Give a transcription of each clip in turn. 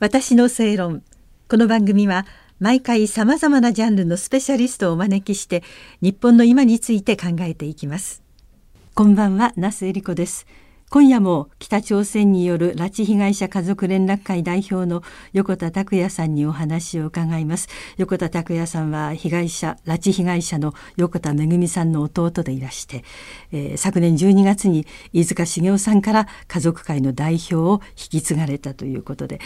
私の正論。この番組は毎回さまざまなジャンルのスペシャリストをお招きして日本の今について考えていきます。こんばんは那須恵理子です。今夜も北朝鮮による拉致被害者家族連絡会代表の横田拓也さんにお話を伺います。横田拓也さんは被害者拉致被害者の横田めぐみさんの弟でいらして、えー、昨年12月に飯塚茂雄さんから家族会の代表を引き継がれたということで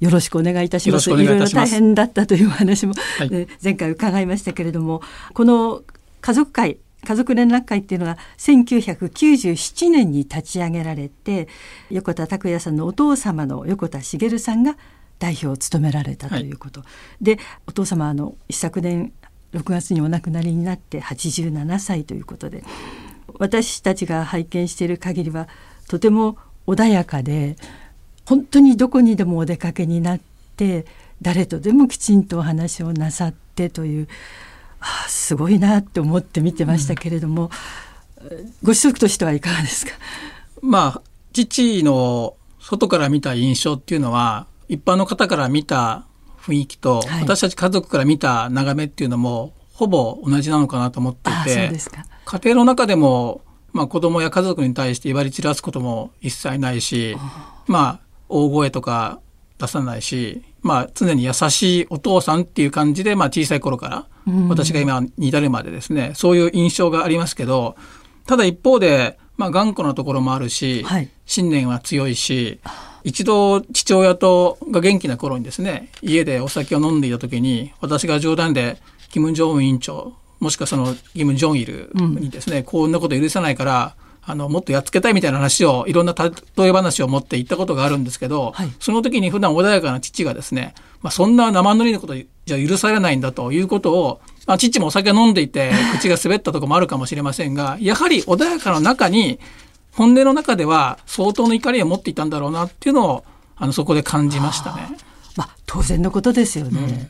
よろしくお願いいたします。いろいろ大変だったという話も、はい、前回伺いましたけれどもこの家族会家族連絡会っていうのが1997年に立ち上げられて横田拓也さんのお父様の横田茂さんが代表を務められたということ、はい、でお父様あの一昨年6月にお亡くなりになって87歳ということで私たちが拝見している限りはとても穏やかで本当にどこにでもお出かけになって誰とでもきちんとお話をなさってというあすごいなって思って見てましたけれども、うん、ご子息としてはいかがですか？まあ父の外から見た印象っていうのは一般の方から見た雰囲気と、はい、私たち家族から見た眺めっていうのもほぼ同じなのかなと思っていて家庭の中でも、まあ、子供や家族に対して威張り散らすことも一切ないしまあ大声とか出さないしまあ、常に優しいお父さんっていう感じで、まあ、小さい頃から、私が今に至るまでですね、そういう印象がありますけど、ただ一方で、まあ、頑固なところもあるし、はい、信念は強いし、一度父親とが元気な頃にですね、家でお酒を飲んでいた時に、私が冗談で、キム・ジョンウン委員長、もしくはそのキム・ジョンイルにですね、うん、こんなこと許さないから、あの、もっとやっつけたいみたいな話を、いろんな例え話を持って言ったことがあるんですけど、はい、その時に普段穏やかな父がですね、まあ、そんな生塗りのことじゃ許されないんだということを、まあ、父もお酒を飲んでいて、口が滑ったとこもあるかもしれませんが、やはり穏やかな中に、本音の中では相当の怒りを持っていたんだろうなっていうのを、あの、そこで感じましたね。まあ、当然のことですよね。うん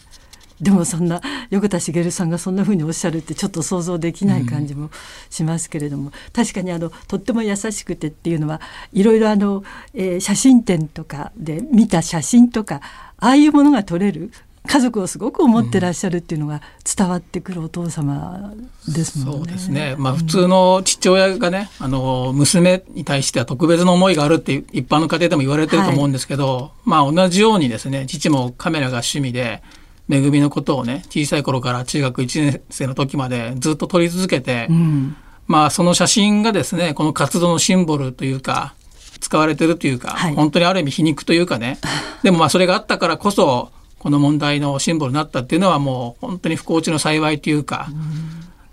でもそんな横田茂さんがそんなふうにおっしゃるってちょっと想像できない感じもしますけれども、うん、確かにあのとっても優しくてっていうのはいろいろあの、えー、写真展とかで見た写真とかああいうものが撮れる家族をすごく思ってらっしゃるっていうのが伝わってくるお父様ですもんね。そうですね。まあ普通の父親がね、あの娘に対しては特別な思いがあるって一般の家庭でも言われてると思うんですけど、はい、まあ同じようにですね、父もカメラが趣味で、めぐみのことをね小さい頃から中学1年生の時までずっと撮り続けて、うん、まあその写真がですねこの活動のシンボルというか使われてるというか、はい、本当にある意味皮肉というかね。でもまあそれがあったからこそこの問題のシンボルになったっていうのはもう本当に不幸中の幸いというか、うん、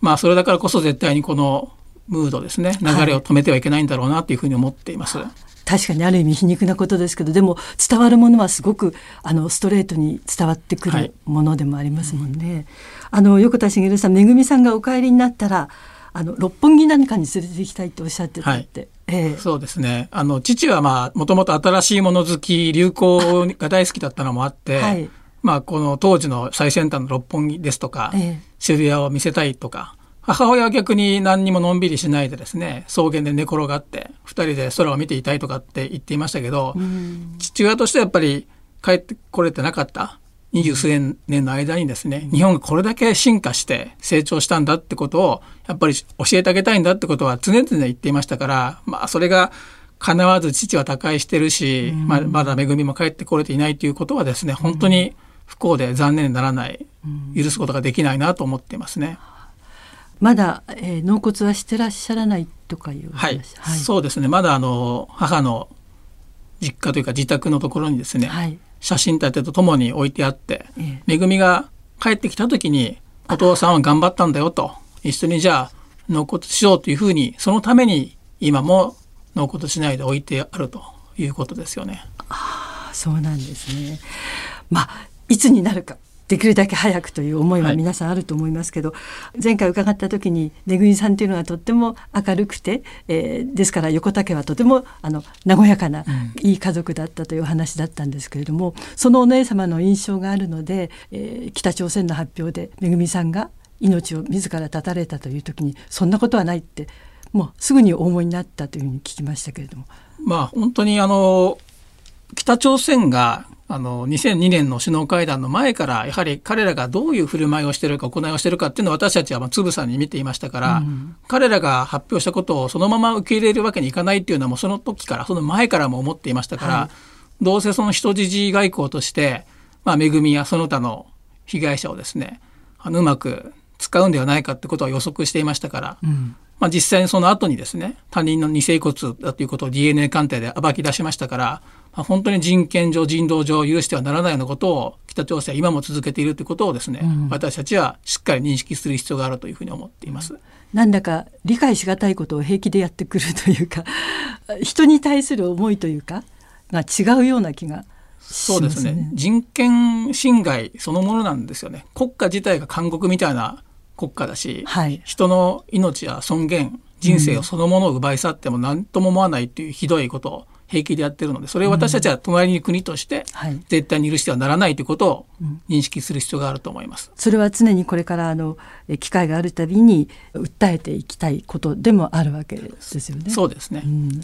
まあそれだからこそ絶対にこのムードですね流れを止めてはいけないんだろうなというふうに思っています。はい確かにある意味皮肉なことですけどでも伝わるものはすごくあのストレートに伝わってくるものでもありますもんね。はい、あの横田茂さんめぐみさんがお帰りになったらあの六本木なんかに連れて行きたいっておっしゃってたって。はいええ、そうですね。あの、父はまあ、もともと新しいもの好き、流行が大好きだったのもあって、はい、まあ、この当時の最先端の六本木ですとか、ええ、渋谷を見せたいとか、母親は逆に何にものんびりしないでですね草原で寝転がって2人で空を見ていたいとかって言っていましたけど、父親としてはやっぱり帰ってこれてなかった二十数年の間にですね日本がこれだけ進化して成長したんだってことをやっぱり教えてあげたいんだってことは常々言っていましたからまあそれが叶わず父は他界してるし、まあ、まだ恵みも帰ってこれていないということはですね本当に不幸で残念にならない許すことができないなと思っていますね。まだ、えー、納骨はしてらっしゃらないとかいうはい、はい、そうですね。まだあの母の実家というか自宅のところにですね、はい、写真立てとともに置いてあって、ええ、めぐみが帰ってきた時にお父さんは頑張ったんだよと。一緒にじゃあ納骨しようというふうにそのために今も納骨しないで置いてあると。いうことですよね。あそうなんですね。まあいつになるかできるだけ早くという思いは皆さんあると思いますけど、はい、前回伺った時にめぐみさんというのはとっても明るくて、えー、ですから横田家はとてもあの和やかな、いい家族だったという話だったんですけれどもそのお姉様の印象があるので、えー、北朝鮮の発表でめぐみさんが命を自ら絶たれたという時にそんなことはないってもうすぐにお思いになったというふうに聞きましたけれども。まあ本当にあの北朝鮮があの、2002年の首脳会談の前から、やはり彼らがどういう振る舞いをしているか、行いをしているかっていうのを私たちはつぶさに見ていましたから、うん、彼らが発表したことをそのまま受け入れるわけにいかないっていうのはもうその時から、その前からも思っていましたから、はい、どうせその人質外交として、まあ、恵みやその他の被害者をですね、あのうまく使うんではないかってことは予測していましたから、うんまあ、実際にその後にですね他人の偽遺骨だということを DNA 鑑定で暴き出しましたから、まあ、本当に人権上人道上許してはならないようなことを北朝鮮は今も続けているということをですね、うん、私たちはしっかり認識する必要があるというふうに思っています。なんだか理解しがたいことを平気でやってくるというか 人に対する思いというかが違うような気がそうですね。人権侵害そのものなんですよね。国家自体が監獄みたいな国家だし、はい、人の命や尊厳人生をそのものを奪い去っても何とも思わないっていうひどいことを平気でやってるのでそれを私たちは隣に国として絶対に許してはならないということを認識する必要があると思います。それは常にこれからあの機会があるたびに訴えていきたいことでもあるわけですよね。そうですね。うん、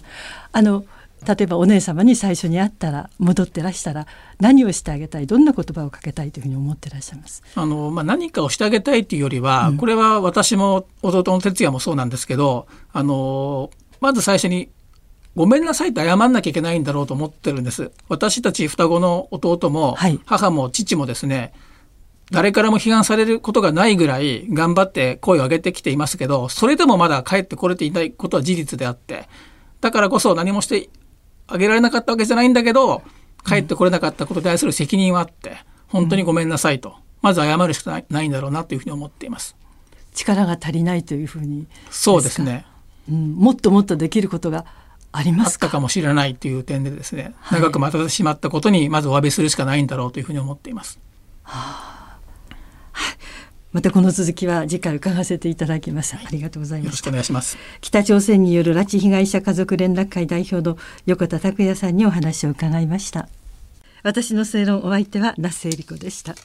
あの例えばお姉様に最初に会ったら戻ってらしたら何をしてあげたいどんな言葉をかけたいというふうに思ってらっしゃいます？あの、まあ、何かをしてあげたいというよりは、うん、これは私も弟の哲也もそうなんですけどあのまず最初にごめんなさいって謝んなきゃいけないんだろうと思ってるんです。私たち双子の弟も、母も父もですね、誰からも批判されることがないぐらい頑張って声を上げてきていますけど、それでもまだ帰ってこれていないことは事実であって、だからこそ何もしてあげられなかったわけじゃないんだけど、帰ってこれなかったことに対する責任はあって、本当にごめんなさいと、まず謝るしかないんだろうなというふうに思っています。力が足りないというふうに。そうですね、うん、もっともっとできることがありますか？かもしれないという点でですね、はい、長く待たせてしまったことにまずお詫びするしかないんだろうというふうに思っています。はあ、またこの続きは次回伺わせていただきます。ありがとうございます。よろしくお願いします。北朝鮮による拉致被害者家族連絡会代表の横田拓也さんにお話を伺いました。私の正論お相手は那須恵理子でした。